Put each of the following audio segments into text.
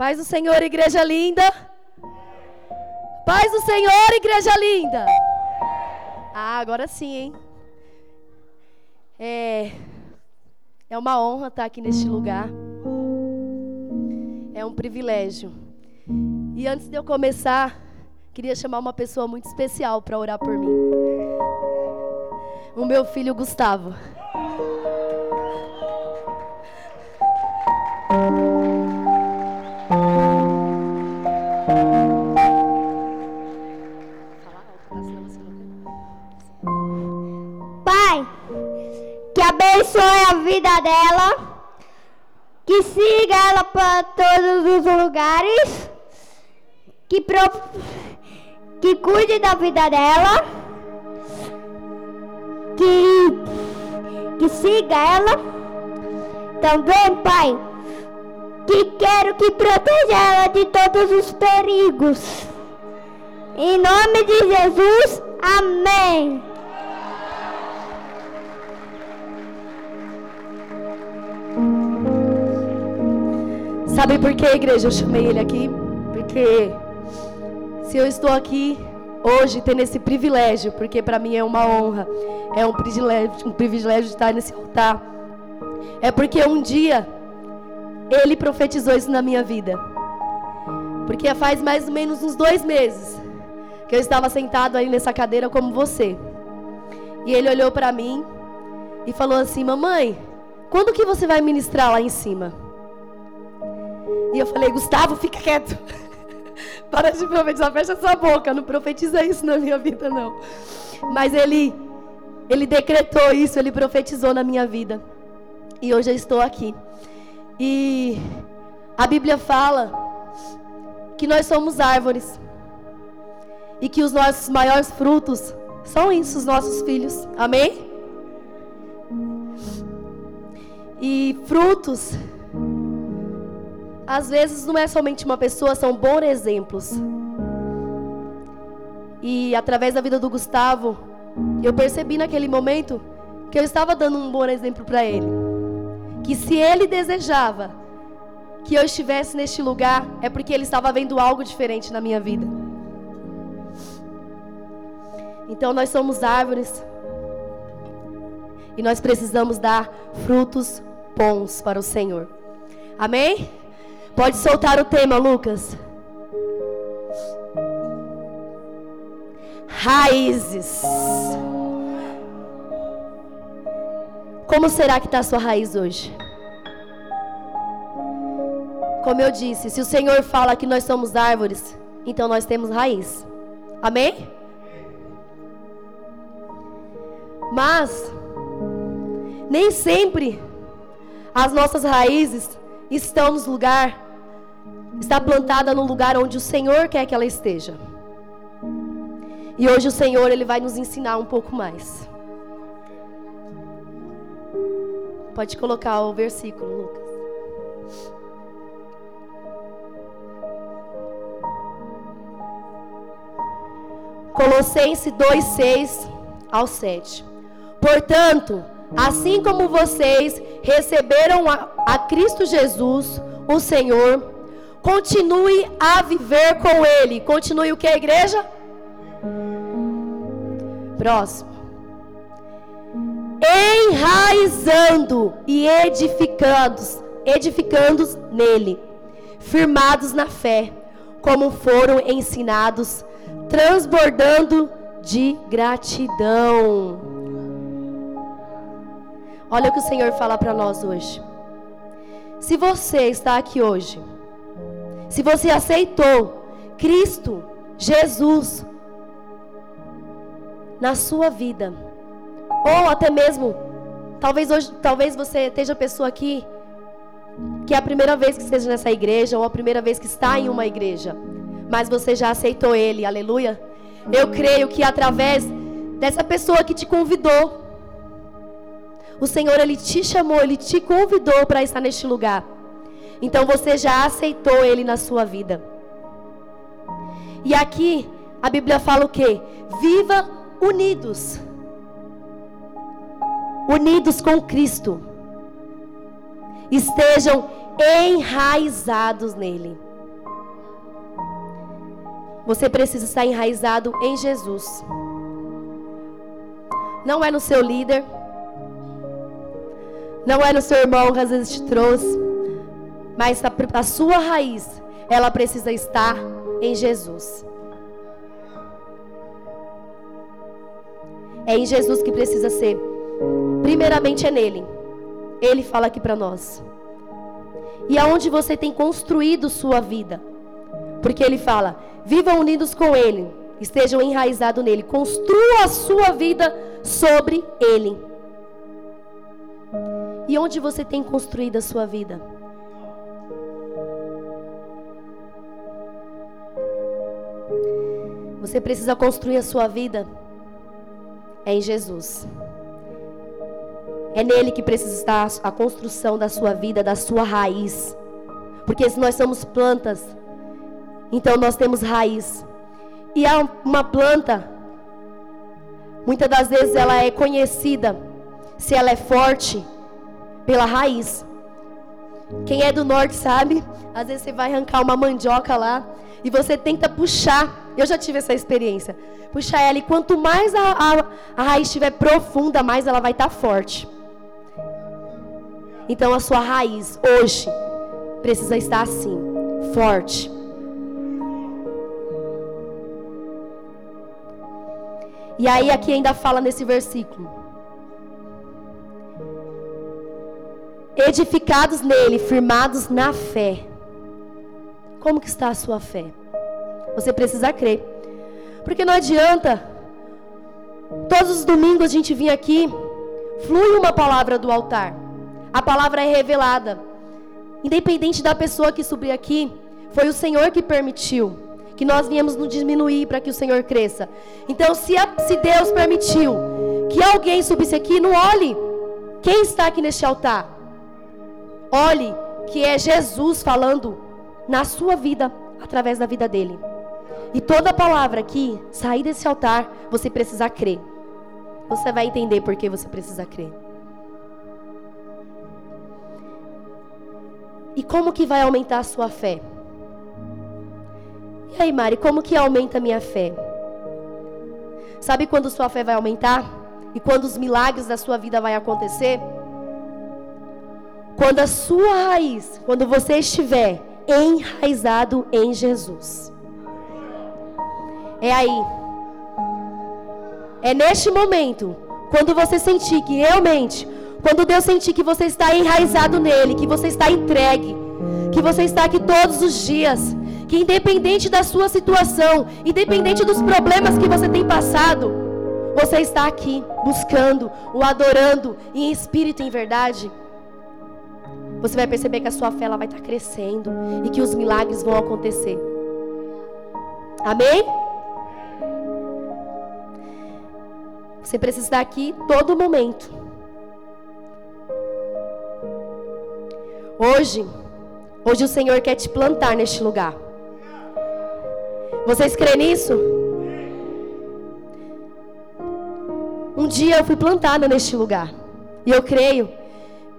Paz do Senhor, igreja linda. Paz do Senhor, igreja linda. Ah, agora sim, hein? É, é uma honra estar aqui neste lugar. É um privilégio. E antes de eu começar, queria chamar uma pessoa muito especial para orar por mim. O meu filho Gustavo. Dela, que siga ela para todos os lugares, que, pro, que cuide da vida dela, que, que siga ela. Também, Pai, que quero que proteja ela de todos os perigos. Em nome de Jesus, amém. Sabe por que, igreja, eu chamei ele aqui? Porque se eu estou aqui hoje tendo esse privilégio, porque para mim é uma honra, é um privilégio, um privilégio de estar nesse altar, é porque um dia ele profetizou isso na minha vida. Porque faz mais ou menos uns dois meses que eu estava sentado aí nessa cadeira como você. E ele olhou para mim e falou assim: Mamãe, quando que você vai ministrar lá em cima? E eu falei: Gustavo, fica quieto. Para de profetizar, fecha sua boca. Não profetiza isso na minha vida, não. Mas ele, ele decretou isso, ele profetizou na minha vida. E hoje eu estou aqui. E a Bíblia fala que nós somos árvores. E que os nossos maiores frutos são isso, os nossos filhos. Amém? E frutos, às vezes não é somente uma pessoa, são bons exemplos. E através da vida do Gustavo, eu percebi naquele momento que eu estava dando um bom exemplo para ele. Que se ele desejava que eu estivesse neste lugar, é porque ele estava vendo algo diferente na minha vida. Então nós somos árvores e nós precisamos dar frutos bons para o Senhor. Amém? Pode soltar o tema, Lucas. Raízes. Como será que está a sua raiz hoje? Como eu disse, se o Senhor fala que nós somos árvores, então nós temos raiz. Amém? Mas nem sempre as nossas raízes estão no lugar está plantada no lugar onde o Senhor quer que ela esteja. E hoje o Senhor ele vai nos ensinar um pouco mais. Pode colocar o versículo, Lucas. Colossenses 2:6 ao 7. Portanto, assim como vocês receberam a, a Cristo Jesus, o Senhor, continue a viver com Ele. Continue o que, igreja? Próximo. Enraizando e edificando, edificando nele, firmados na fé, como foram ensinados, transbordando de gratidão. Olha o que o Senhor fala para nós hoje. Se você está aqui hoje, se você aceitou Cristo, Jesus, na sua vida, ou até mesmo, talvez hoje, talvez você esteja pessoa aqui que é a primeira vez que esteja nessa igreja ou a primeira vez que está em uma igreja, mas você já aceitou Ele, aleluia. Eu creio que através dessa pessoa que te convidou, o Senhor ele te chamou, ele te convidou para estar neste lugar. Então você já aceitou ele na sua vida. E aqui a Bíblia fala o quê? Viva unidos. Unidos com Cristo. Estejam enraizados nele. você precisa estar enraizado em Jesus. Não é no seu líder, não é no seu irmão que às vezes te trouxe, mas a, a sua raiz, ela precisa estar em Jesus. É em Jesus que precisa ser. Primeiramente é nele. Ele fala aqui para nós. E aonde você tem construído sua vida? Porque ele fala: vivam unidos com ele, estejam enraizados nele, construa a sua vida sobre ele. E onde você tem construído a sua vida? Você precisa construir a sua vida é em Jesus. É nele que precisa estar a construção da sua vida, da sua raiz. Porque se nós somos plantas, então nós temos raiz. E há uma planta, muitas das vezes ela é conhecida, se ela é forte, pela raiz. Quem é do norte sabe, às vezes você vai arrancar uma mandioca lá e você tenta puxar. Eu já tive essa experiência. Puxar ela e quanto mais a, a, a raiz estiver profunda, mais ela vai estar tá forte. Então a sua raiz hoje precisa estar assim, forte. E aí aqui ainda fala nesse versículo. Edificados nele, firmados na fé. Como que está a sua fé? Você precisa crer. Porque não adianta todos os domingos a gente vir aqui, flui uma palavra do altar. A palavra é revelada. Independente da pessoa que subir aqui, foi o Senhor que permitiu que nós viemos nos diminuir para que o Senhor cresça. Então, se, a, se Deus permitiu que alguém subisse aqui, não olhe quem está aqui neste altar. Olhe que é Jesus falando na sua vida, através da vida dele. E toda palavra que sair desse altar, você precisa crer. Você vai entender por que você precisa crer. E como que vai aumentar a sua fé? E aí, Mari, como que aumenta a minha fé? Sabe quando sua fé vai aumentar? E quando os milagres da sua vida vai acontecer? Quando a sua raiz, quando você estiver enraizado em Jesus. É aí. É neste momento, quando você sentir que realmente, quando Deus sentir que você está enraizado nele, que você está entregue, que você está aqui todos os dias, que independente da sua situação, independente dos problemas que você tem passado, você está aqui buscando, o adorando em espírito e em verdade. Você vai perceber que a sua fé ela vai estar crescendo e que os milagres vão acontecer. Amém? Você precisa estar aqui todo momento. Hoje, hoje o Senhor quer te plantar neste lugar. Vocês creem nisso? Um dia eu fui plantada neste lugar. E eu creio.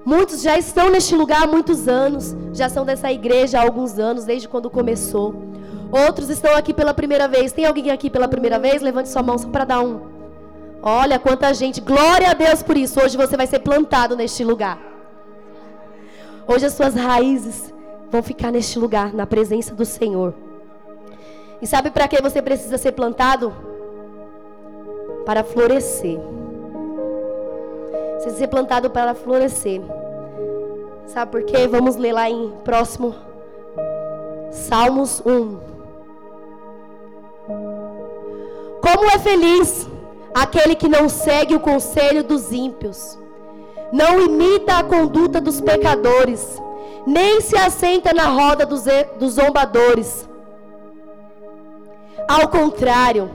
Muitos já estão neste lugar há muitos anos. Já são dessa igreja há alguns anos, desde quando começou. Outros estão aqui pela primeira vez. Tem alguém aqui pela primeira vez? Levante sua mão só para dar um. Olha quanta gente. Glória a Deus por isso. Hoje você vai ser plantado neste lugar. Hoje as suas raízes vão ficar neste lugar, na presença do Senhor. E sabe para que você precisa ser plantado? Para florescer. Você ser plantado para florescer. Sabe por quê? Vamos ler lá em próximo Salmos 1. Como é feliz aquele que não segue o conselho dos ímpios, não imita a conduta dos pecadores, nem se assenta na roda dos, dos zombadores ao contrário,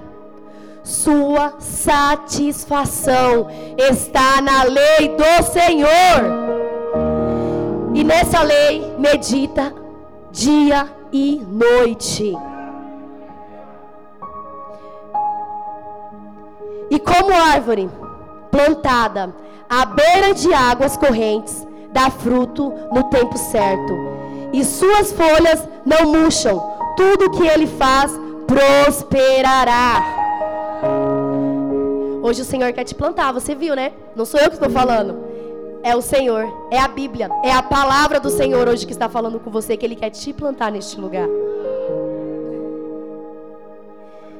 sua satisfação está na lei do Senhor. E nessa lei medita dia e noite. E como árvore plantada à beira de águas correntes, dá fruto no tempo certo, e suas folhas não murcham. Tudo que ele faz prosperará. Hoje o Senhor quer te plantar, você viu, né? Não sou eu que estou falando. É o Senhor, é a Bíblia, é a palavra do Senhor hoje que está falando com você, que Ele quer te plantar neste lugar.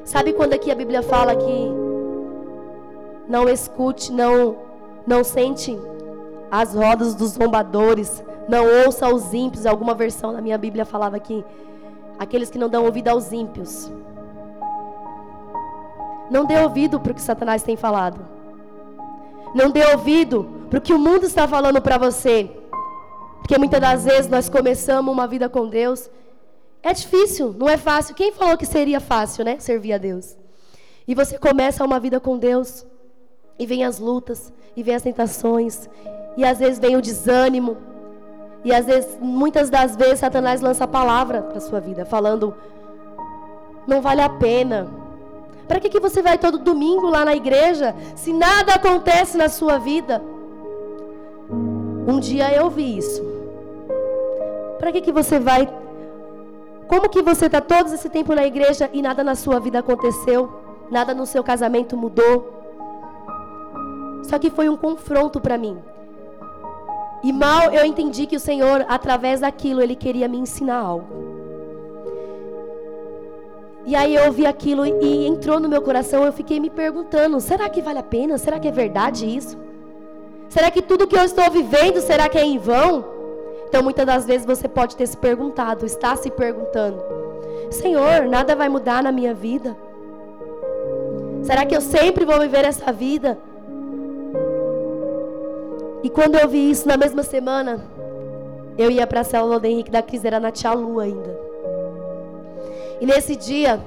Sabe quando aqui a Bíblia fala que não escute, não, não sente as rodas dos zombadores, não ouça os ímpios. Alguma versão da minha Bíblia falava aqui, aqueles que não dão ouvido aos ímpios. Não dê ouvido para o que Satanás tem falado. Não dê ouvido para o que o mundo está falando para você. Porque muitas das vezes nós começamos uma vida com Deus. É difícil, não é fácil. Quem falou que seria fácil, né? Servir a Deus. E você começa uma vida com Deus. E vem as lutas, e vem as tentações, e às vezes vem o desânimo. E às vezes, muitas das vezes, Satanás lança a palavra para sua vida, falando: não vale a pena, para que, que você vai todo domingo lá na igreja se nada acontece na sua vida? Um dia eu vi isso. Para que, que você vai? Como que você está todo esse tempo na igreja e nada na sua vida aconteceu? Nada no seu casamento mudou? Só que foi um confronto para mim. E mal eu entendi que o Senhor, através daquilo, Ele queria me ensinar algo. E aí eu ouvi aquilo e entrou no meu coração. Eu fiquei me perguntando: será que vale a pena? Será que é verdade isso? Será que tudo que eu estou vivendo, será que é em vão? Então muitas das vezes você pode ter se perguntado, está se perguntando: Senhor, nada vai mudar na minha vida? Será que eu sempre vou viver essa vida? E quando eu vi isso na mesma semana, eu ia para a célula do Henrique da Cris, era na Tia Lu ainda. E nesse dia,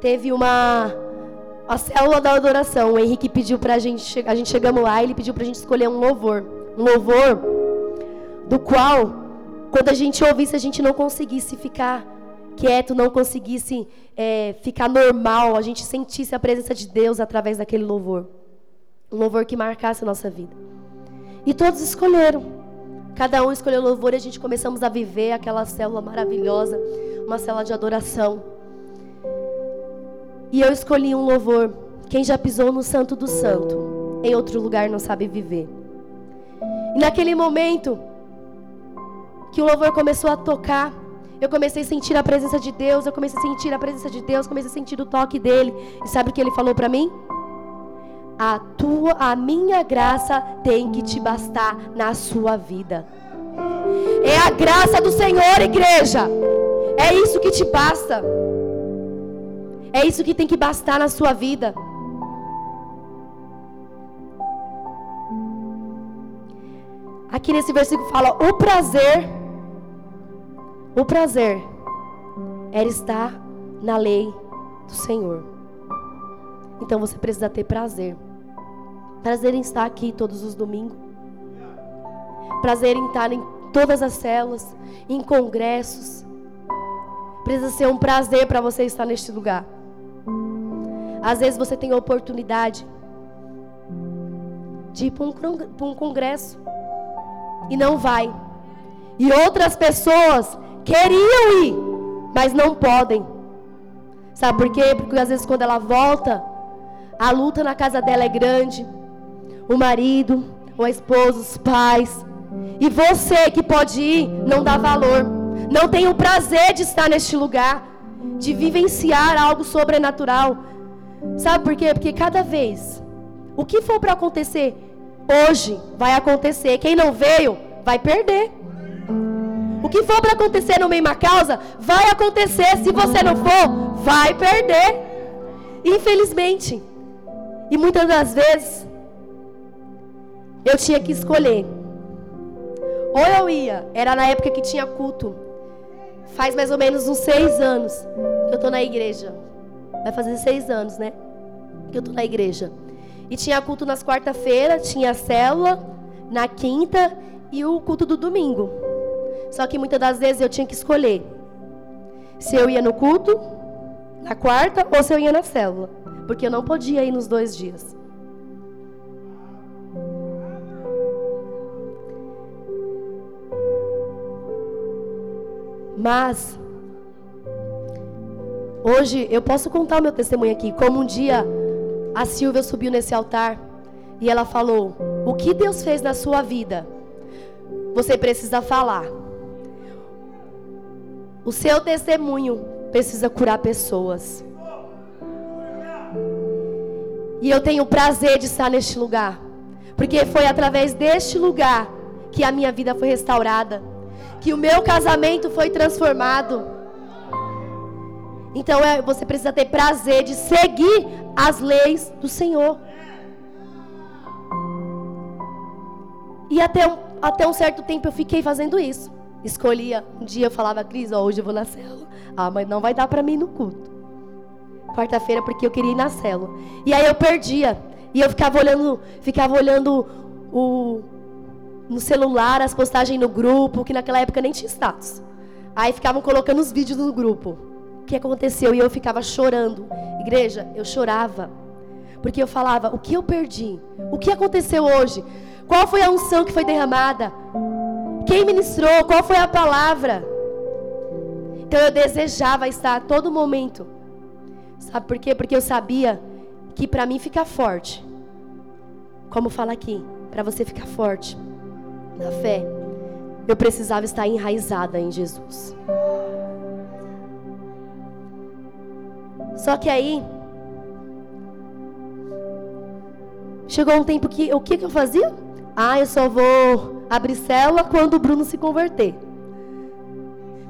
teve uma a célula da adoração. O Henrique pediu pra gente, a gente chegamos lá, ele pediu pra gente escolher um louvor. Um louvor do qual, quando a gente ouvisse, a gente não conseguisse ficar quieto, não conseguisse é, ficar normal, a gente sentisse a presença de Deus através daquele louvor. Um louvor que marcasse a nossa vida. E todos escolheram. Cada um escolheu louvor e a gente começamos a viver aquela célula maravilhosa, uma célula de adoração. E eu escolhi um louvor. Quem já pisou no Santo do Santo, em outro lugar não sabe viver. E naquele momento que o louvor começou a tocar, eu comecei a sentir a presença de Deus, eu comecei a sentir a presença de Deus, comecei a sentir o toque dele. E sabe o que ele falou para mim? A tua, a minha graça tem que te bastar na sua vida. É a graça do Senhor, igreja. É isso que te basta. É isso que tem que bastar na sua vida. Aqui nesse versículo fala: o prazer, o prazer era estar na lei do Senhor. Então você precisa ter prazer. Prazer em estar aqui todos os domingos. Prazer em estar em todas as células, em congressos. Precisa ser um prazer para você estar neste lugar. Às vezes você tem a oportunidade de ir para um, congresso e não vai. E outras pessoas queriam ir, mas não podem. Sabe por quê? Porque às vezes quando ela volta, a luta na casa dela é grande o marido, ou a esposa, os pais. E você que pode ir, não dá valor. Não tem o prazer de estar neste lugar, de vivenciar algo sobrenatural. Sabe por quê? Porque cada vez, o que for para acontecer hoje, vai acontecer. Quem não veio, vai perder. O que for para acontecer no meio uma causa, vai acontecer. Se você não for, vai perder. Infelizmente. E muitas das vezes, eu tinha que escolher. Ou eu ia, era na época que tinha culto. Faz mais ou menos uns seis anos que eu estou na igreja. Vai fazer seis anos, né? Que eu estou na igreja. E tinha culto nas quarta-feira, tinha célula na quinta e o culto do domingo. Só que muitas das vezes eu tinha que escolher se eu ia no culto na quarta ou se eu ia na célula, porque eu não podia ir nos dois dias. Mas Hoje eu posso contar o meu testemunho aqui. Como um dia a Silvia subiu nesse altar e ela falou: O que Deus fez na sua vida? Você precisa falar. O seu testemunho precisa curar pessoas. E eu tenho o prazer de estar neste lugar. Porque foi através deste lugar que a minha vida foi restaurada. Que o meu casamento foi transformado. Então é, você precisa ter prazer de seguir as leis do Senhor. E até um, até um certo tempo eu fiquei fazendo isso. Escolhia, um dia eu falava, Cris, ó, hoje eu vou na célula. Ah, mas não vai dar para mim no culto. Quarta-feira porque eu queria ir na célula. E aí eu perdia. E eu ficava olhando, ficava olhando o no celular as postagens no grupo, que naquela época nem tinha status. Aí ficavam colocando os vídeos no grupo. O que aconteceu? E eu ficava chorando. Igreja, eu chorava. Porque eu falava, o que eu perdi? O que aconteceu hoje? Qual foi a unção que foi derramada? Quem ministrou? Qual foi a palavra? Então eu desejava estar a todo momento. Sabe por quê? Porque eu sabia que para mim ficar forte, como fala aqui, para você ficar forte na fé, eu precisava estar enraizada em Jesus. Só que aí chegou um tempo que o que, que eu fazia? Ah, eu só vou abrir célula quando o Bruno se converter.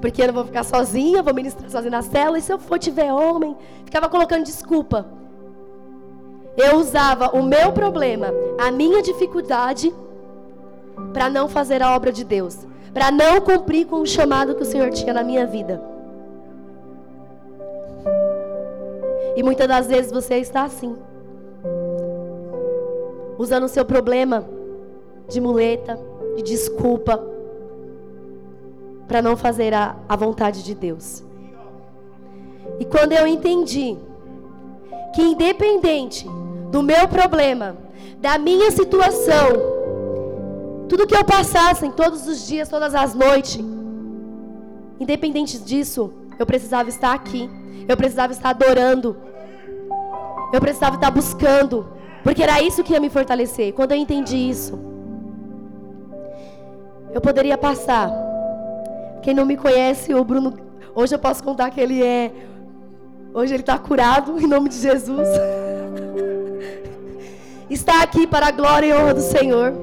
Porque eu não vou ficar sozinha, vou ministrar sozinha na célula. E se eu for tiver homem? Ficava colocando desculpa. Eu usava o meu problema, a minha dificuldade, para não fazer a obra de Deus. Para não cumprir com o chamado que o Senhor tinha na minha vida. E muitas das vezes você está assim. Usando o seu problema de muleta, de desculpa, para não fazer a, a vontade de Deus. E quando eu entendi que, independente do meu problema, da minha situação, tudo que eu passasse em todos os dias, todas as noites, independente disso, eu precisava estar aqui, eu precisava estar adorando, eu precisava estar buscando, porque era isso que ia me fortalecer. Quando eu entendi isso, eu poderia passar. Quem não me conhece, o Bruno, hoje eu posso contar que ele é. Hoje ele está curado em nome de Jesus. está aqui para a glória e honra do Senhor.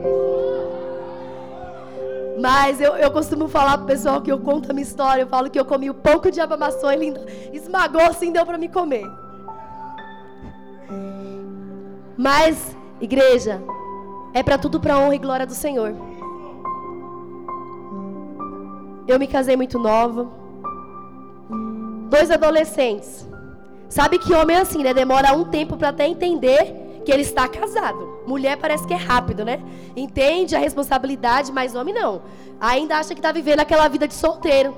Mas eu, eu costumo falar pro pessoal que eu conto a minha história. Eu falo que eu comi o pouco de abamaçô e ele esmagou assim, deu para me comer. Mas, igreja, é para tudo para honra e glória do Senhor. Eu me casei muito nova. Dois adolescentes. Sabe que homem é assim, né? Demora um tempo para até entender que ele está casado. Mulher parece que é rápido, né? Entende a responsabilidade, mas homem não. Ainda acha que está vivendo aquela vida de solteiro.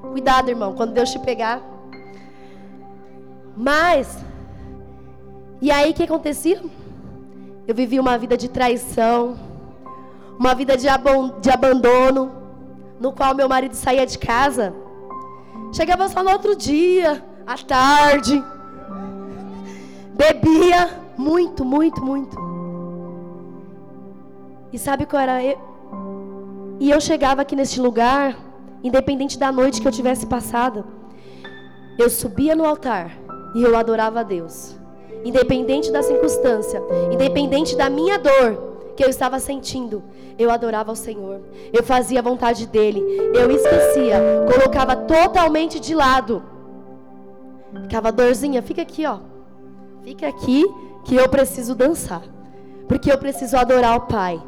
Cuidado, irmão, quando Deus te pegar. Mas, e aí o que acontecia? Eu vivi uma vida de traição, uma vida de, de abandono, no qual meu marido saía de casa, chegava só no outro dia, à tarde, bebia muito, muito, muito. E sabe qual era? Eu... E eu chegava aqui neste lugar, independente da noite que eu tivesse passado, eu subia no altar e eu adorava a Deus. Independente da circunstância, independente da minha dor, que eu estava sentindo, eu adorava ao Senhor. Eu fazia a vontade dele. Eu esquecia, colocava totalmente de lado. Ficava dorzinha, fica aqui, ó. Fica aqui que eu preciso dançar. Porque eu preciso adorar o Pai.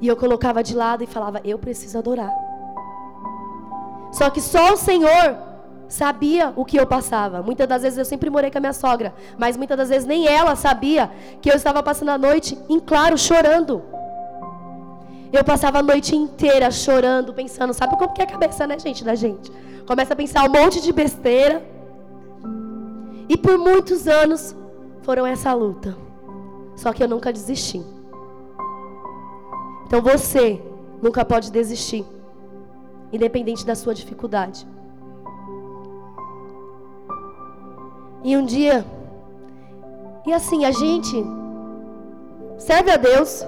E eu colocava de lado e falava, eu preciso adorar. Só que só o Senhor sabia o que eu passava. Muitas das vezes eu sempre morei com a minha sogra, mas muitas das vezes nem ela sabia que eu estava passando a noite em claro chorando. Eu passava a noite inteira chorando, pensando, sabe como que é a cabeça, né, gente, da gente? Começa a pensar um monte de besteira. E por muitos anos foram essa luta. Só que eu nunca desisti. Então você nunca pode desistir, independente da sua dificuldade. E um dia, e assim, a gente serve a Deus,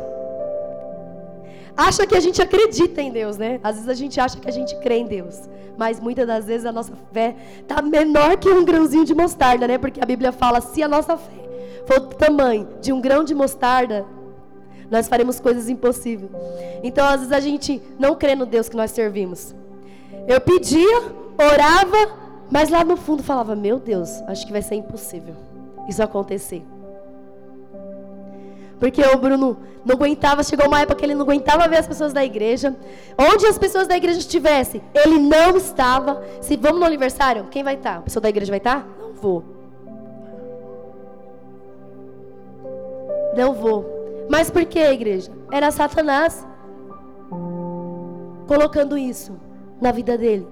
acha que a gente acredita em Deus, né? Às vezes a gente acha que a gente crê em Deus, mas muitas das vezes a nossa fé está menor que um grãozinho de mostarda, né? Porque a Bíblia fala: se a nossa fé for do tamanho de um grão de mostarda, nós faremos coisas impossíveis. Então, às vezes a gente não crê no Deus que nós servimos. Eu pedia, orava, mas lá no fundo falava: Meu Deus, acho que vai ser impossível isso acontecer. Porque o Bruno não aguentava, chegou uma época que ele não aguentava ver as pessoas da igreja. Onde as pessoas da igreja estivessem, ele não estava. Se vamos no aniversário, quem vai estar? A pessoa da igreja vai estar? Não vou. Não vou. Mas por que, igreja? Era Satanás colocando isso na vida dele.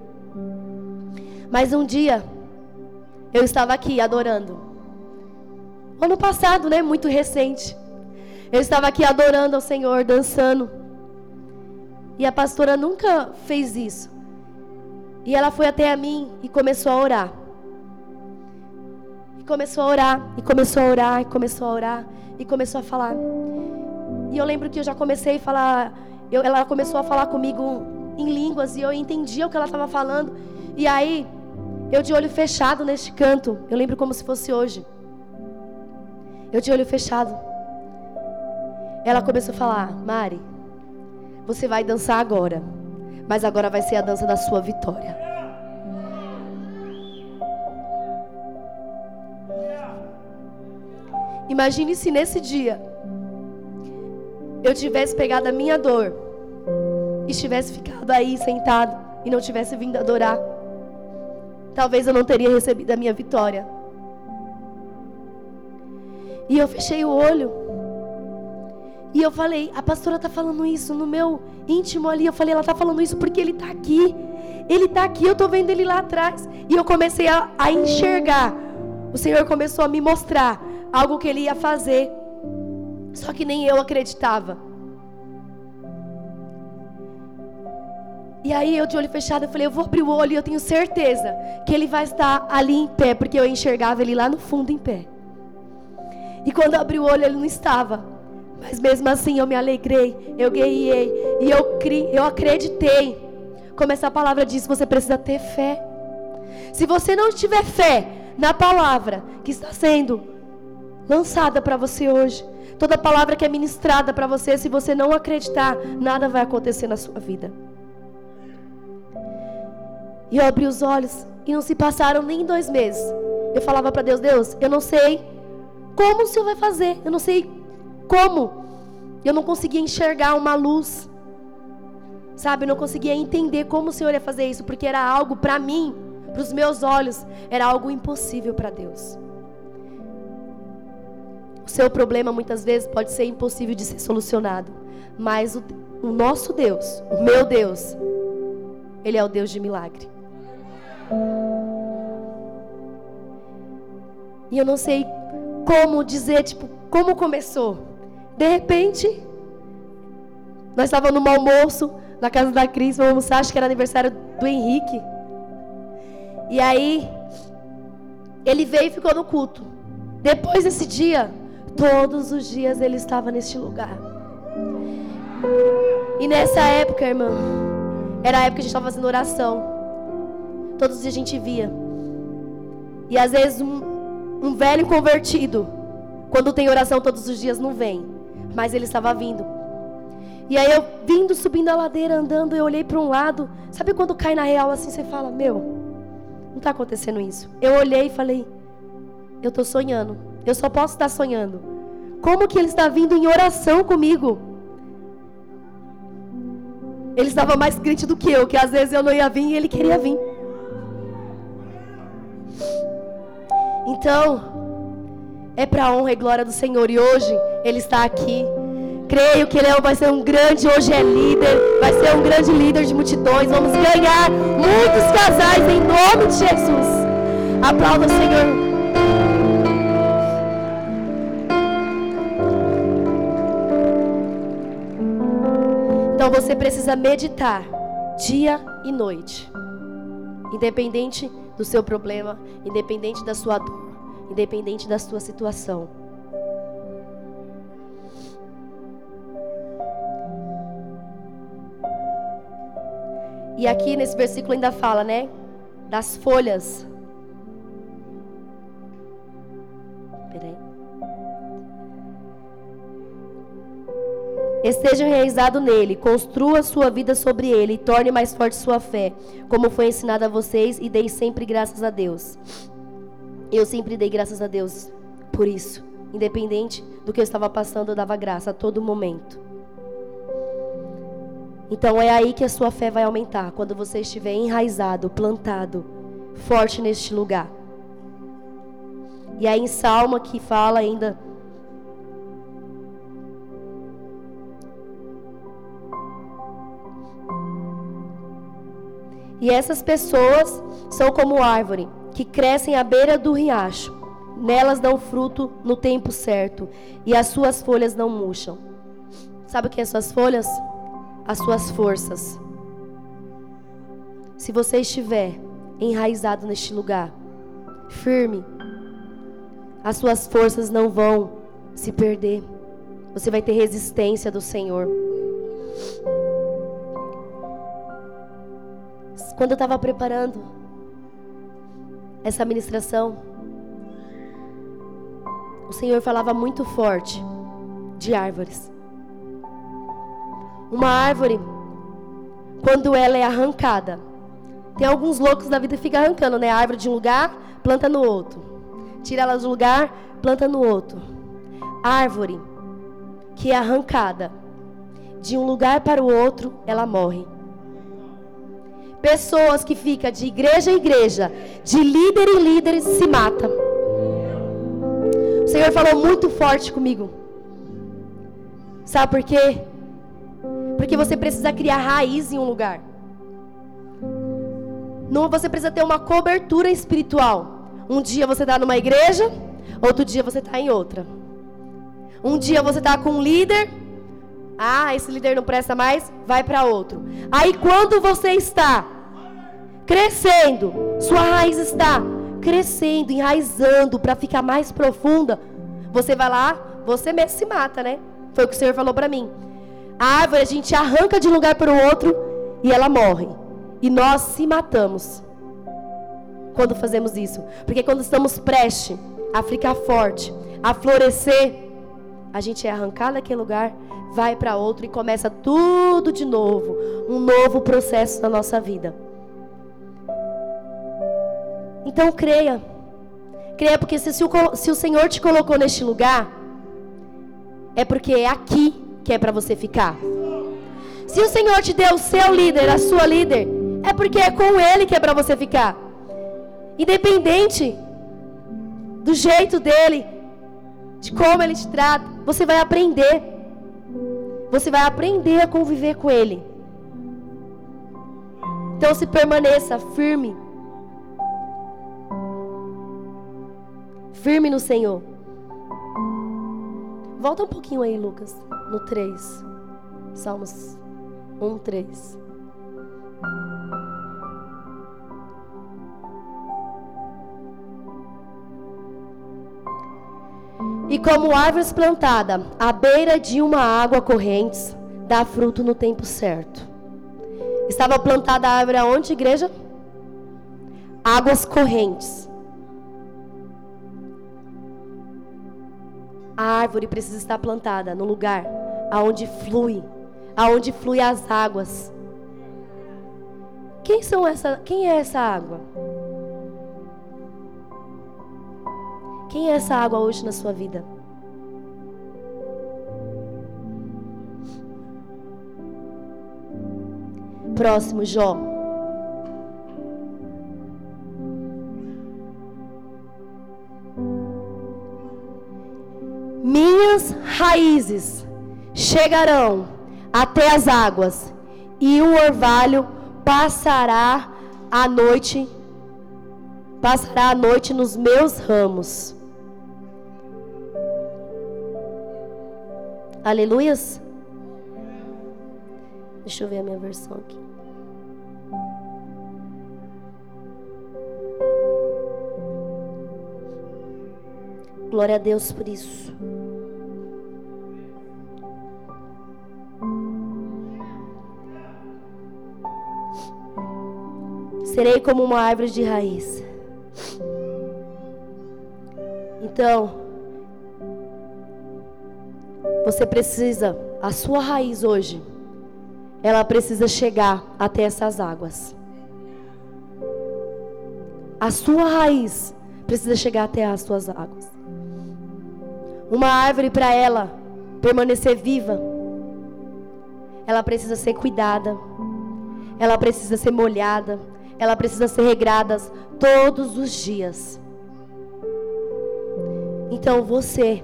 Mas um dia, eu estava aqui adorando. Ano passado, né? Muito recente. Eu estava aqui adorando ao Senhor, dançando. E a pastora nunca fez isso. E ela foi até a mim e começou a orar. E começou a orar, e começou a orar, e começou a orar, e começou a falar. E eu lembro que eu já comecei a falar, eu, ela começou a falar comigo em línguas e eu entendia o que ela estava falando. E aí, eu de olho fechado neste canto, eu lembro como se fosse hoje. Eu de olho fechado. Ela começou a falar: Mari, você vai dançar agora, mas agora vai ser a dança da sua vitória. Imagine se nesse dia eu tivesse pegado a minha dor e tivesse ficado aí sentado e não tivesse vindo adorar. Talvez eu não teria recebido a minha vitória. E eu fechei o olho e eu falei, a pastora está falando isso no meu íntimo ali. Eu falei, ela está falando isso porque ele está aqui. Ele está aqui, eu estou vendo ele lá atrás. E eu comecei a, a enxergar. O Senhor começou a me mostrar algo que ele ia fazer. Só que nem eu acreditava. E aí eu de olho fechado, eu falei, eu vou abrir o olho e eu tenho certeza que ele vai estar ali em pé, porque eu enxergava ele lá no fundo em pé. E quando eu abri o olho, ele não estava. Mas mesmo assim eu me alegrei, eu guerrei e eu, cri, eu acreditei. Como essa palavra diz, você precisa ter fé. Se você não tiver fé na palavra que está sendo lançada para você hoje, toda palavra que é ministrada para você, se você não acreditar, nada vai acontecer na sua vida. E eu abri os olhos e não se passaram nem dois meses. Eu falava para Deus: Deus, eu não sei como o Senhor vai fazer, eu não sei como? Eu não conseguia enxergar uma luz. Sabe, eu não conseguia entender como o Senhor ia fazer isso, porque era algo para mim, para os meus olhos, era algo impossível para Deus. O seu problema muitas vezes pode ser impossível de ser solucionado, mas o, o nosso Deus, o meu Deus, Ele é o Deus de milagre. E eu não sei como dizer, tipo, como começou. De repente, nós estávamos no almoço na casa da Cris, vamos almoçar, acho que era aniversário do Henrique. E aí, ele veio e ficou no culto. Depois desse dia, todos os dias ele estava neste lugar. E nessa época, irmã, era a época que a gente estava fazendo oração. Todos os dias a gente via. E às vezes um, um velho convertido, quando tem oração todos os dias, não vem mas ele estava vindo. E aí eu vindo, subindo a ladeira, andando, eu olhei para um lado. Sabe quando cai na real assim, você fala, meu, não está acontecendo isso. Eu olhei e falei, eu estou sonhando. Eu só posso estar sonhando. Como que ele está vindo em oração comigo? Ele estava mais crente do que eu, que às vezes eu não ia vir e ele queria vir. Então, é para a honra e glória do Senhor. E hoje Ele está aqui. Creio que Ele vai ser um grande, hoje é líder, vai ser um grande líder de multidões. Vamos ganhar muitos casais em nome de Jesus. Aplauda o Senhor. Então você precisa meditar dia e noite. Independente do seu problema, independente da sua dor. independente da sua situação. E aqui nesse versículo ainda fala, né? Das folhas. Peraí. Esteja enraizado nele, construa sua vida sobre ele e torne mais forte sua fé, como foi ensinado a vocês, e dei sempre graças a Deus. Eu sempre dei graças a Deus por isso. Independente do que eu estava passando, eu dava graça a todo momento. Então é aí que a sua fé vai aumentar, quando você estiver enraizado, plantado, forte neste lugar. E aí em Salmo que fala ainda E essas pessoas são como árvore que crescem à beira do riacho. Nelas dão fruto no tempo certo e as suas folhas não murcham. Sabe o que é suas folhas? as suas forças. Se você estiver enraizado neste lugar, firme, as suas forças não vão se perder. Você vai ter resistência do Senhor. Quando eu estava preparando essa ministração, o Senhor falava muito forte de árvores. Uma árvore, quando ela é arrancada, tem alguns loucos da vida que ficam arrancando, né? A árvore de um lugar, planta no outro. Tira ela do lugar, planta no outro. Árvore que é arrancada de um lugar para o outro, ela morre. Pessoas que ficam de igreja em igreja, de líder em líder, se matam. O Senhor falou muito forte comigo. Sabe por quê? Porque você precisa criar raiz em um lugar. Não, você precisa ter uma cobertura espiritual. Um dia você está numa igreja, outro dia você está em outra. Um dia você está com um líder, ah, esse líder não presta mais, vai para outro. Aí quando você está crescendo, sua raiz está crescendo, enraizando para ficar mais profunda, você vai lá, você mesmo se mata, né? Foi o que o Senhor falou para mim. A árvore a gente arranca de um lugar para o outro e ela morre. E nós se matamos quando fazemos isso. Porque quando estamos prestes a ficar forte, a florescer, a gente é arrancado daquele lugar, vai para outro e começa tudo de novo. Um novo processo na nossa vida. Então creia. Creia, porque se, se, o, se o Senhor te colocou neste lugar, é porque é aqui que é para você ficar. Se o Senhor te deu o seu líder, a sua líder, é porque é com ele que é para você ficar. Independente do jeito dele, de como ele te trata, você vai aprender. Você vai aprender a conviver com ele. Então se permaneça firme. Firme no Senhor. Volta um pouquinho aí, Lucas no 3. Salmos 1, 3. E como árvores plantada à beira de uma água corrente, dá fruto no tempo certo. Estava plantada a árvore aonde, igreja? Águas correntes. A árvore precisa estar plantada no lugar aonde flui, aonde flui as águas. Quem são essa? Quem é essa água? Quem é essa água hoje na sua vida? Próximo, Jó. Minhas raízes chegarão até as águas, e o orvalho passará a noite passará a noite nos meus ramos. Aleluias. Deixa eu ver a minha versão aqui. Glória a Deus por isso. Serei como uma árvore de raiz. Então, você precisa, a sua raiz hoje, ela precisa chegar até essas águas. A sua raiz precisa chegar até as suas águas. Uma árvore para ela permanecer viva, ela precisa ser cuidada, ela precisa ser molhada, ela precisa ser regrada todos os dias. Então você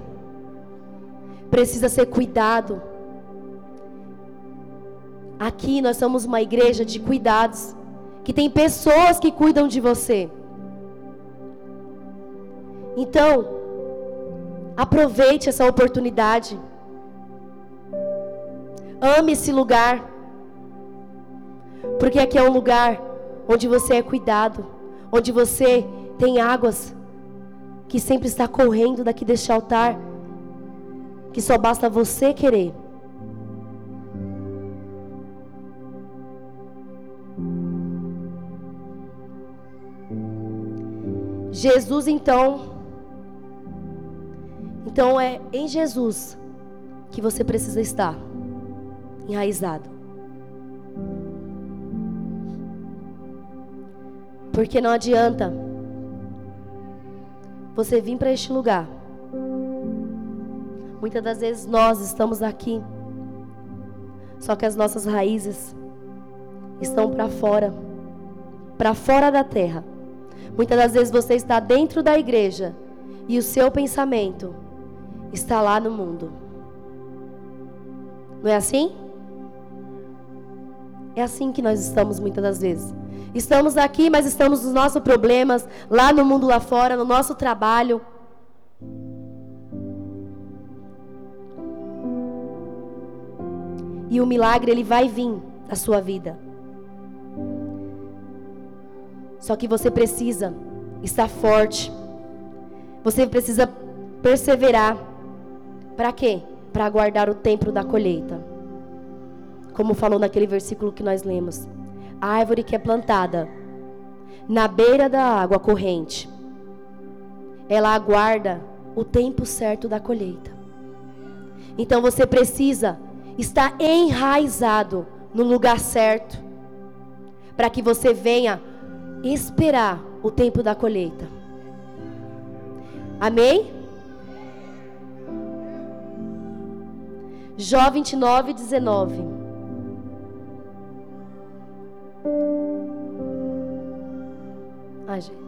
precisa ser cuidado. Aqui nós somos uma igreja de cuidados, que tem pessoas que cuidam de você. Então, aproveite essa oportunidade. Ame esse lugar. Porque aqui é um lugar onde você é cuidado, onde você tem águas que sempre está correndo daqui deste altar, que só basta você querer. Jesus então então é em Jesus que você precisa estar enraizado. Porque não adianta você vir para este lugar. Muitas das vezes nós estamos aqui, só que as nossas raízes estão para fora, para fora da terra. Muitas das vezes você está dentro da igreja e o seu pensamento está lá no mundo. Não é assim? É assim que nós estamos muitas das vezes. Estamos aqui, mas estamos nos nossos problemas, lá no mundo lá fora, no nosso trabalho. E o milagre ele vai vir na sua vida. Só que você precisa estar forte. Você precisa perseverar. Para quê? Para aguardar o tempo da colheita. Como falou naquele versículo que nós lemos a árvore que é plantada na beira da água corrente, ela aguarda o tempo certo da colheita. Então você precisa estar enraizado no lugar certo, para que você venha esperar o tempo da colheita. Amém? Jó 29, 19. Jesus.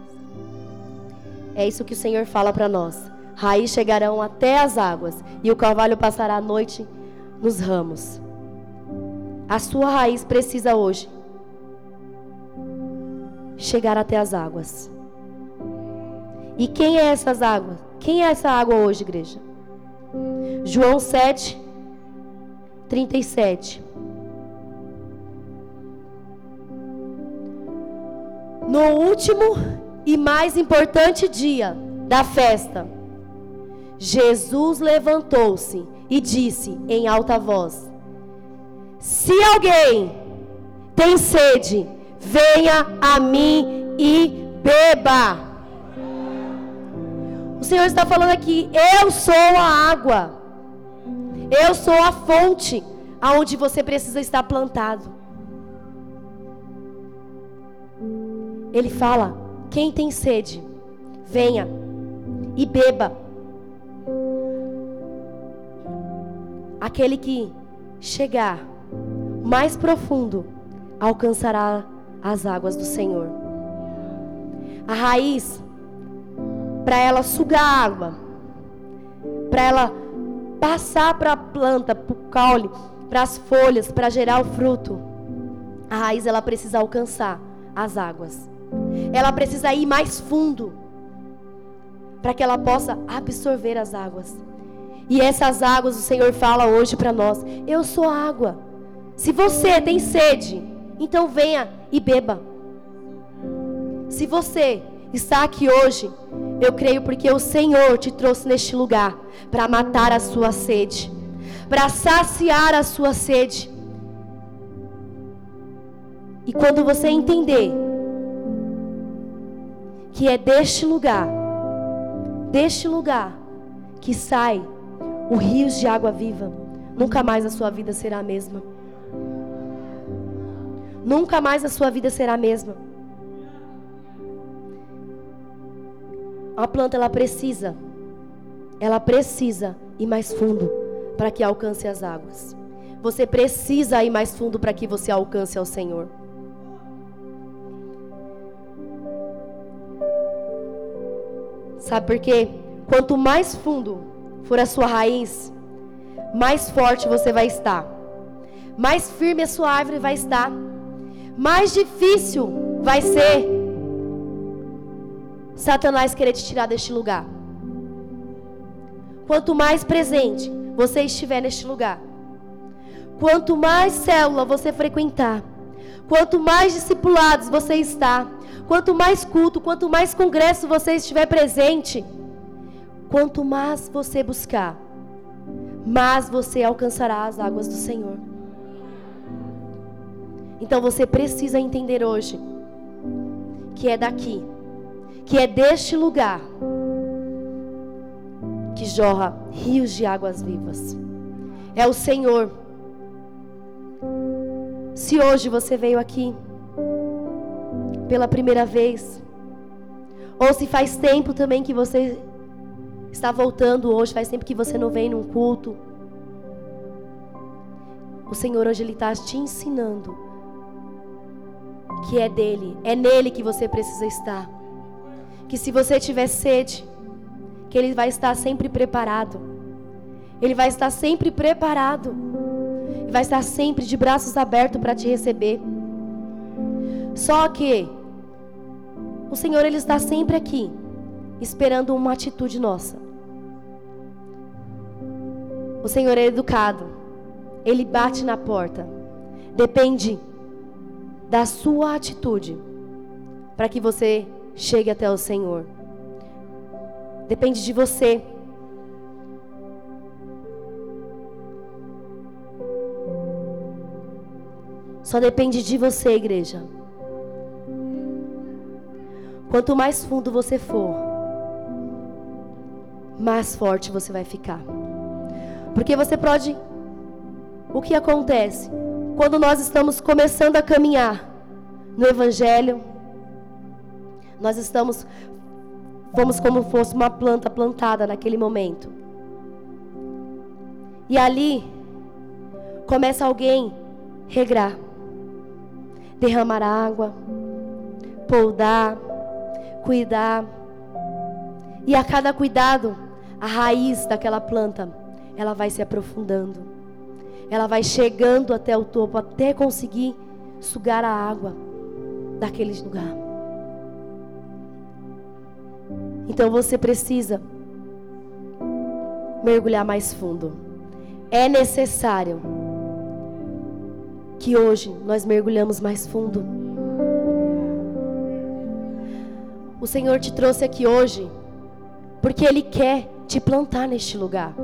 É isso que o Senhor fala para nós. Raiz chegarão até as águas, e o carvalho passará a noite nos ramos. A sua raiz precisa hoje chegar até as águas. E quem é essas águas? Quem é essa água hoje, igreja? João 7, 37. No último e mais importante dia da festa, Jesus levantou-se e disse em alta voz: Se alguém tem sede, venha a mim e beba. O Senhor está falando aqui: Eu sou a água, eu sou a fonte aonde você precisa estar plantado. Ele fala: quem tem sede, venha e beba. Aquele que chegar mais profundo alcançará as águas do Senhor. A raiz, para ela sugar água, para ela passar para a planta, para o caule, para as folhas, para gerar o fruto, a raiz ela precisa alcançar as águas ela precisa ir mais fundo para que ela possa absorver as águas. E essas águas o Senhor fala hoje para nós: Eu sou água. Se você tem sede, então venha e beba. Se você está aqui hoje Eu creio porque o Senhor te trouxe neste lugar para matar a sua sede, para saciar a sua sede. E quando você entender que é deste lugar, deste lugar que sai o rios de água viva, nunca mais a sua vida será a mesma. Nunca mais a sua vida será a mesma. A planta ela precisa, ela precisa ir mais fundo para que alcance as águas. Você precisa ir mais fundo para que você alcance ao Senhor. Sabe por quê? Quanto mais fundo for a sua raiz, mais forte você vai estar. Mais firme a sua árvore vai estar. Mais difícil vai ser Satanás querer te tirar deste lugar. Quanto mais presente você estiver neste lugar, quanto mais célula você frequentar, quanto mais discipulados você está, quanto mais culto, quanto mais congresso você estiver presente, quanto mais você buscar, mais você alcançará as águas do Senhor. Então você precisa entender hoje que é daqui que é deste lugar que jorra rios de águas vivas. É o Senhor. Se hoje você veio aqui pela primeira vez, ou se faz tempo também que você está voltando hoje, faz tempo que você não vem num culto, o Senhor hoje Ele está te ensinando que é dele, é nele que você precisa estar que se você tiver sede, que Ele vai estar sempre preparado. Ele vai estar sempre preparado. E vai estar sempre de braços abertos para te receber. Só que o Senhor ele está sempre aqui, esperando uma atitude nossa. O Senhor é educado. Ele bate na porta. Depende da sua atitude para que você chegue até o Senhor. Depende de você. Só depende de você, igreja. Quanto mais fundo você for, mais forte você vai ficar. Porque você pode. O que acontece? Quando nós estamos começando a caminhar no Evangelho, nós estamos, fomos como fosse uma planta plantada naquele momento. E ali começa alguém regrar, derramar água, podar, cuidar. E a cada cuidado, a raiz daquela planta, ela vai se aprofundando. Ela vai chegando até o topo até conseguir sugar a água daquele lugar. Então você precisa mergulhar mais fundo. É necessário que hoje nós mergulhamos mais fundo. O Senhor te trouxe aqui hoje porque Ele quer te plantar neste lugar.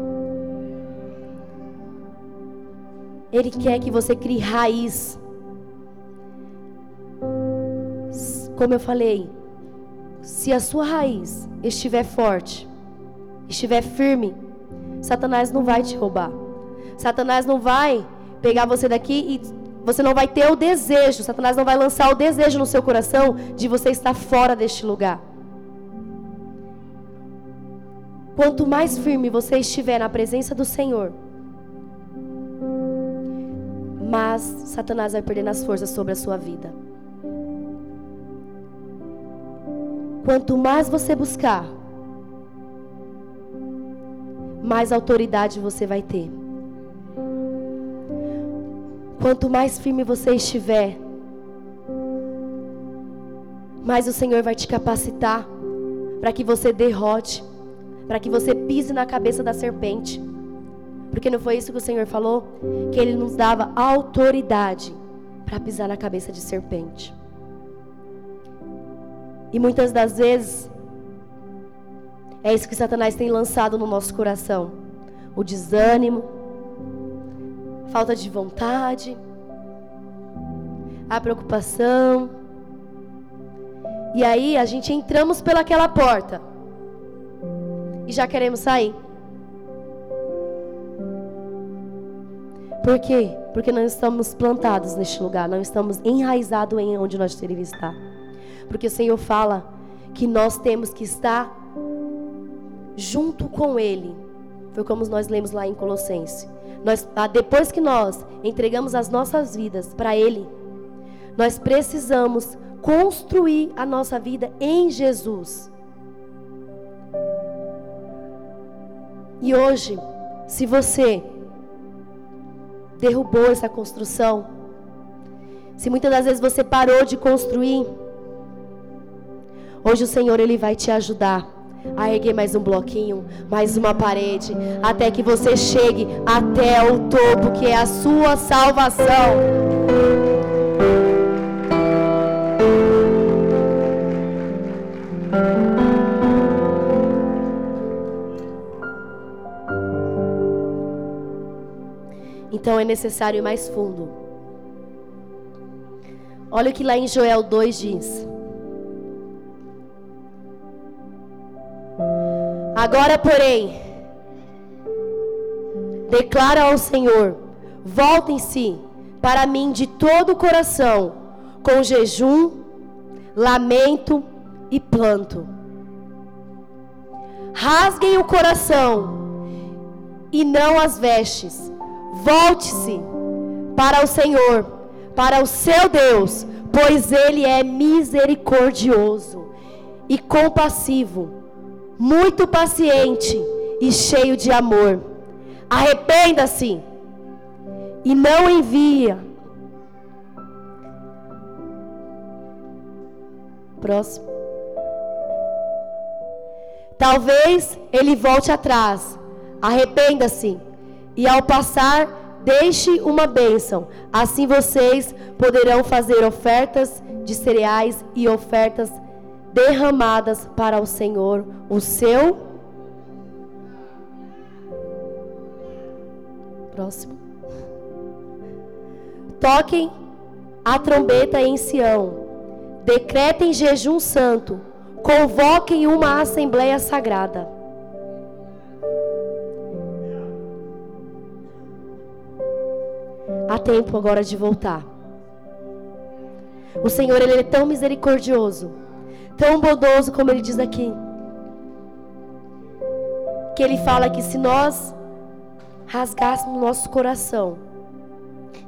Ele quer que você crie raiz. Como eu falei, se a sua raiz estiver forte, estiver firme, Satanás não vai te roubar. Satanás não vai pegar você daqui e você não vai ter o desejo, Satanás não vai lançar o desejo no seu coração de você estar fora deste lugar. Quanto mais firme você estiver na presença do Senhor, mais Satanás vai perdendo as forças sobre a sua vida. Quanto mais você buscar, mais autoridade você vai ter. Quanto mais firme você estiver, mais o Senhor vai te capacitar para que você derrote, para que você pise na cabeça da serpente. Porque não foi isso que o Senhor falou? Que Ele nos dava autoridade para pisar na cabeça de serpente. E muitas das vezes, É isso que Satanás tem lançado no nosso coração: o desânimo, falta de vontade, a preocupação. E aí a gente entramos pelaquela porta e já queremos sair. Por quê? Porque não estamos plantados neste lugar, não estamos enraizados em onde nós deveríamos estar. Porque o Senhor fala que nós temos que estar junto com Ele. Foi como nós lemos lá em Colossenses. Nós, ah, depois que nós entregamos as nossas vidas para Ele, nós precisamos construir a nossa vida em Jesus. E hoje, se você derrubou essa construção, se muitas das vezes você parou de construir, hoje o Senhor ele vai te ajudar a erguer mais um bloquinho, mais uma parede, até que você chegue até o topo, que é a sua salvação. Então é necessário ir mais fundo. Olha o que lá em Joel 2 diz. Agora, porém, declara ao Senhor: voltem-se para mim de todo o coração, com jejum, lamento e planto. Rasguem o coração e não as vestes Volte-se para o Senhor, para o seu Deus, pois Ele é misericordioso e compassivo, muito paciente e cheio de amor. Arrependa-se e não envia. Próximo. Talvez ele volte atrás. Arrependa-se e ao passar, deixe uma bênção. Assim vocês poderão fazer ofertas de cereais e ofertas derramadas para o Senhor, o seu. Próximo. Toquem a trombeta em Sião. Decretem jejum santo. Convoquem uma assembleia sagrada. Há tempo agora de voltar. O Senhor, Ele é tão misericordioso, tão bondoso, como Ele diz aqui. Que Ele fala que se nós rasgássemos nosso coração,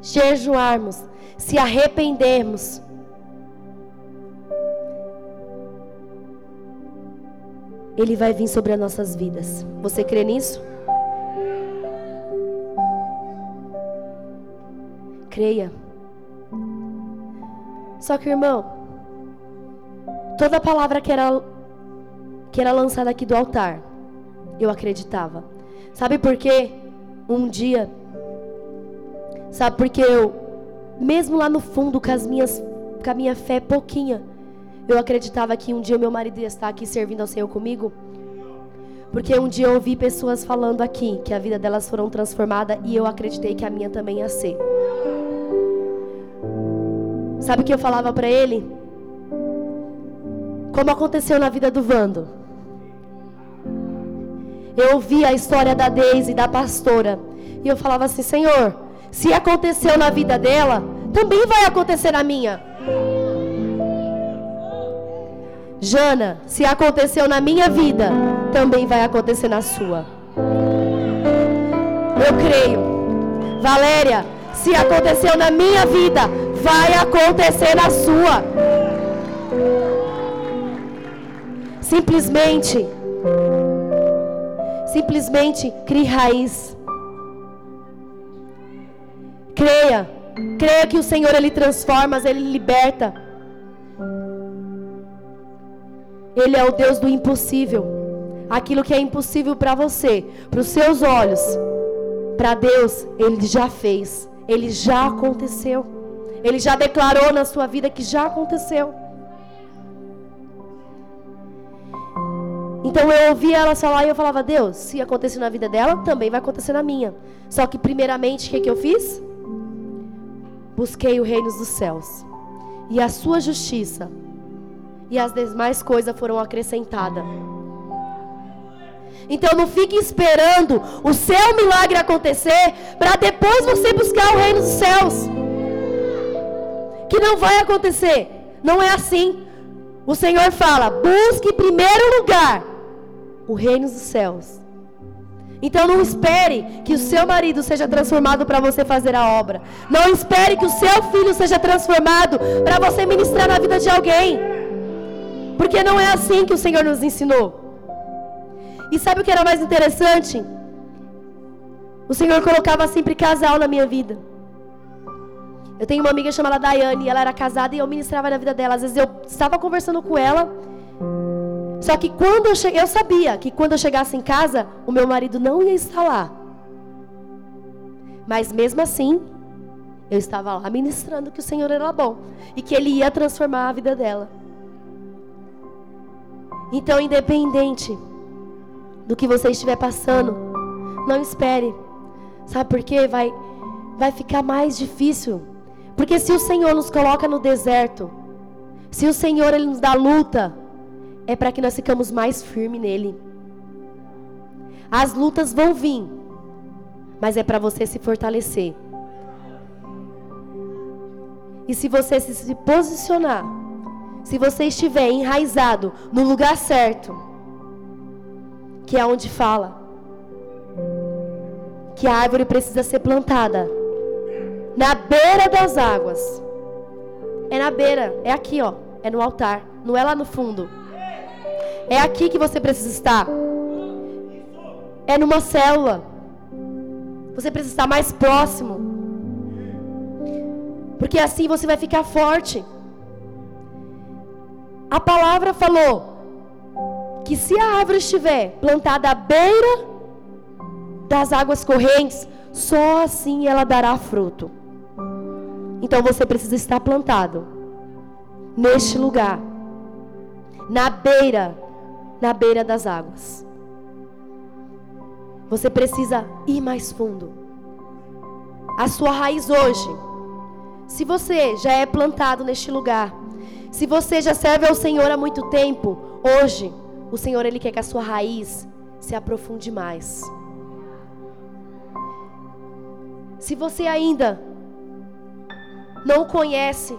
jejuarmos, se arrependermos, Ele vai vir sobre as nossas vidas. Você crê nisso? creia. Só que, irmão, toda palavra que era, que era lançada aqui do altar, eu acreditava. Sabe por quê? Um dia, sabe porque eu, mesmo lá no fundo, com, as minhas, com a minha fé pouquinha, eu acreditava que um dia meu marido ia estar aqui servindo ao Senhor comigo. Porque um dia eu ouvi pessoas falando aqui que a vida delas foram transformada e eu acreditei que a minha também ia ser. Sabe o que eu falava para ele? Como aconteceu na vida do Vando. Eu ouvi a história da Deise e da pastora. E eu falava assim: Senhor, se aconteceu na vida dela, também vai acontecer na minha. Jana, se aconteceu na minha vida, também vai acontecer na sua. Eu creio. Valéria, se aconteceu na minha vida, vai acontecer na sua. Simplesmente, simplesmente crie raiz. Creia, creia que o Senhor ele transforma, ele liberta. Ele é o Deus do impossível. Aquilo que é impossível para você, para os seus olhos, para Deus, ele já fez, ele já aconteceu. Ele já declarou na sua vida que já aconteceu. Então eu ouvia ela falar e eu falava, Deus, se acontecer na vida dela, também vai acontecer na minha. Só que primeiramente, o que, que eu fiz? Busquei o reino dos céus e a sua justiça, e as demais coisas foram acrescentadas. Então não fique esperando o seu milagre acontecer para depois você buscar o reino dos céus. Que não vai acontecer. Não é assim. O Senhor fala: busque em primeiro lugar o reino dos céus. Então não espere que o seu marido seja transformado para você fazer a obra. Não espere que o seu filho seja transformado para você ministrar na vida de alguém. Porque não é assim que o Senhor nos ensinou. E sabe o que era mais interessante? O Senhor colocava sempre casal na minha vida. Eu tenho uma amiga chamada Daiane, ela era casada e eu ministrava na vida dela. Às vezes eu estava conversando com ela. Só que quando eu eu sabia que quando eu chegasse em casa, o meu marido não ia estar lá. Mas mesmo assim, eu estava lá ministrando que o Senhor era bom e que ele ia transformar a vida dela. Então, independente do que você estiver passando, não espere. Sabe por quê? Vai, vai ficar mais difícil. Porque se o Senhor nos coloca no deserto, se o Senhor ele nos dá luta, é para que nós ficamos mais firmes nele. As lutas vão vir, mas é para você se fortalecer. E se você se posicionar, se você estiver enraizado no lugar certo, que é onde fala que a árvore precisa ser plantada na beira das águas. É na beira, é aqui, ó, é no altar, não é lá no fundo. É aqui que você precisa estar. É numa célula. Você precisa estar mais próximo. Porque assim você vai ficar forte. A palavra falou que se a árvore estiver plantada à beira das águas correntes, só assim ela dará fruto. Então você precisa estar plantado neste lugar, na beira, na beira das águas. Você precisa ir mais fundo. A sua raiz hoje, se você já é plantado neste lugar, se você já serve ao Senhor há muito tempo, hoje o Senhor ele quer que a sua raiz se aprofunde mais. Se você ainda não conhece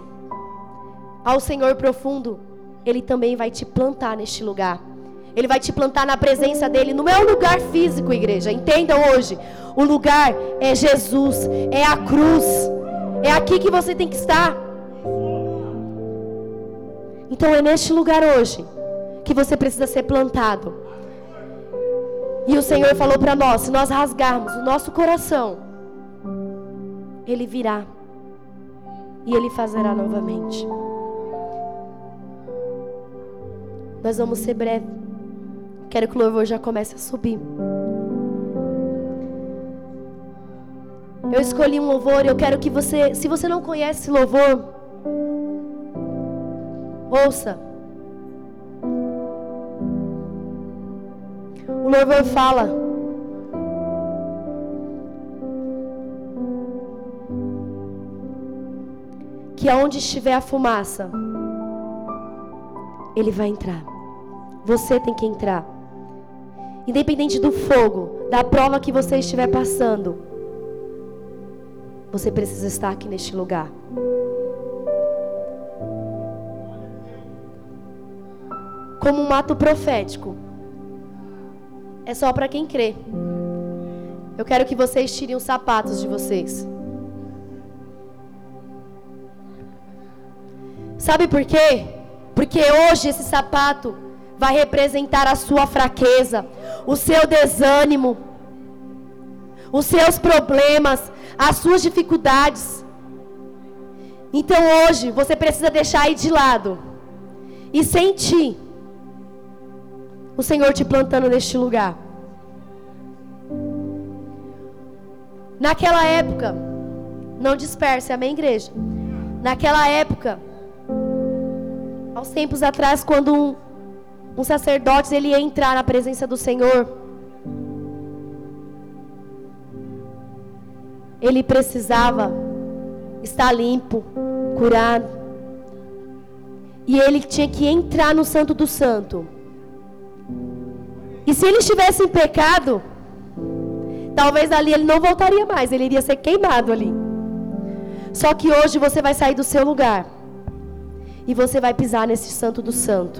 ao Senhor profundo, ele também vai te plantar neste lugar. Ele vai te plantar na presença dele. Não é um lugar físico, igreja. Entendam hoje. O lugar é Jesus, é a cruz. É aqui que você tem que estar. Então é neste lugar hoje que você precisa ser plantado. E o Senhor falou para nós: se nós rasgarmos o nosso coração, Ele virá e Ele fazerá novamente. Nós vamos ser breve. Quero que o louvor já comece a subir. Eu escolhi um louvor e eu quero que você, se você não conhece louvor, ouça. O louvor fala. Que aonde estiver a fumaça, ele vai entrar. Você tem que entrar. Independente do fogo, da prova que você estiver passando, você precisa estar aqui neste lugar. Como um ato profético, é só para quem crê. Eu quero que vocês tirem os sapatos de vocês. Sabe por quê? Porque hoje esse sapato vai representar a sua fraqueza, o seu desânimo, os seus problemas, as suas dificuldades. Então hoje você precisa deixar aí de lado e sentir o Senhor te plantando neste lugar. Naquela época, não disperse, amém, igreja? Naquela época, aos tempos atrás, quando um, um sacerdote ele ia entrar na presença do Senhor, ele precisava estar limpo, curado. E ele tinha que entrar no Santo do Santo. E se ele estivesse em pecado, talvez ali ele não voltaria mais, ele iria ser queimado ali. Só que hoje você vai sair do seu lugar e você vai pisar nesse Santo do Santo.